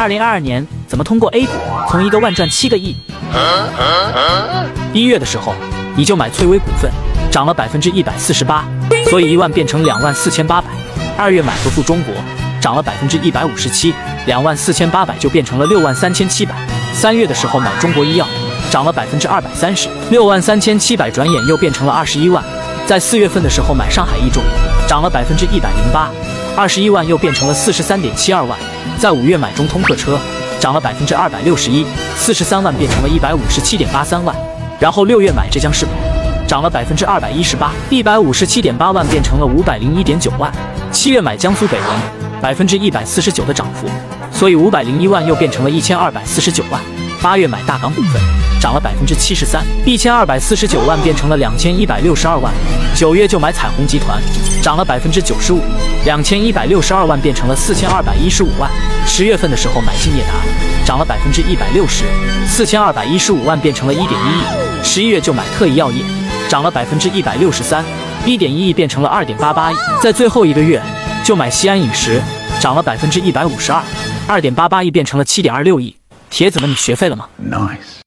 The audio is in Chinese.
二零二二年怎么通过 A 股从一个万赚七个亿？一月的时候你就买翠微股份，涨了百分之一百四十八，所以一万变成两万四千八百。二月买合富中国，涨了百分之一百五十七，两万四千八百就变成了六万三千七百。三月的时候买中国医药，涨了百分之二百三十，六万三千七百，转眼又变成了二十一万。在四月份的时候买上海易众，涨了百分之一百零八，二十一万又变成了四十三点七二万。在五月买中通客车，涨了百分之二百六十一，四十三万变成了一百五十七点八三万。然后六月买浙江世宝，涨了百分之二百一十八，一百五十七点八万变成了五百零一点九万。七月买江苏北文，百分之一百四十九的涨幅，所以五百零一万又变成了一千二百四十九万。八月买大港股份。涨了百分之七十三，一千二百四十九万变成了两千一百六十二万。九月就买彩虹集团，涨了百分之九十五，两千一百六十二万变成了四千二百一十五万。十月份的时候买兴业达，涨了百分之一百六十，四千二百一十五万变成了一点一亿。十一月就买特怡药业，涨了百分之一百六十三，一点一亿变成了二点八八亿。在最后一个月就买西安饮食，涨了百分之一百五十二，二点八八亿变成了七点二六亿。铁子们，你学废了吗？Nice。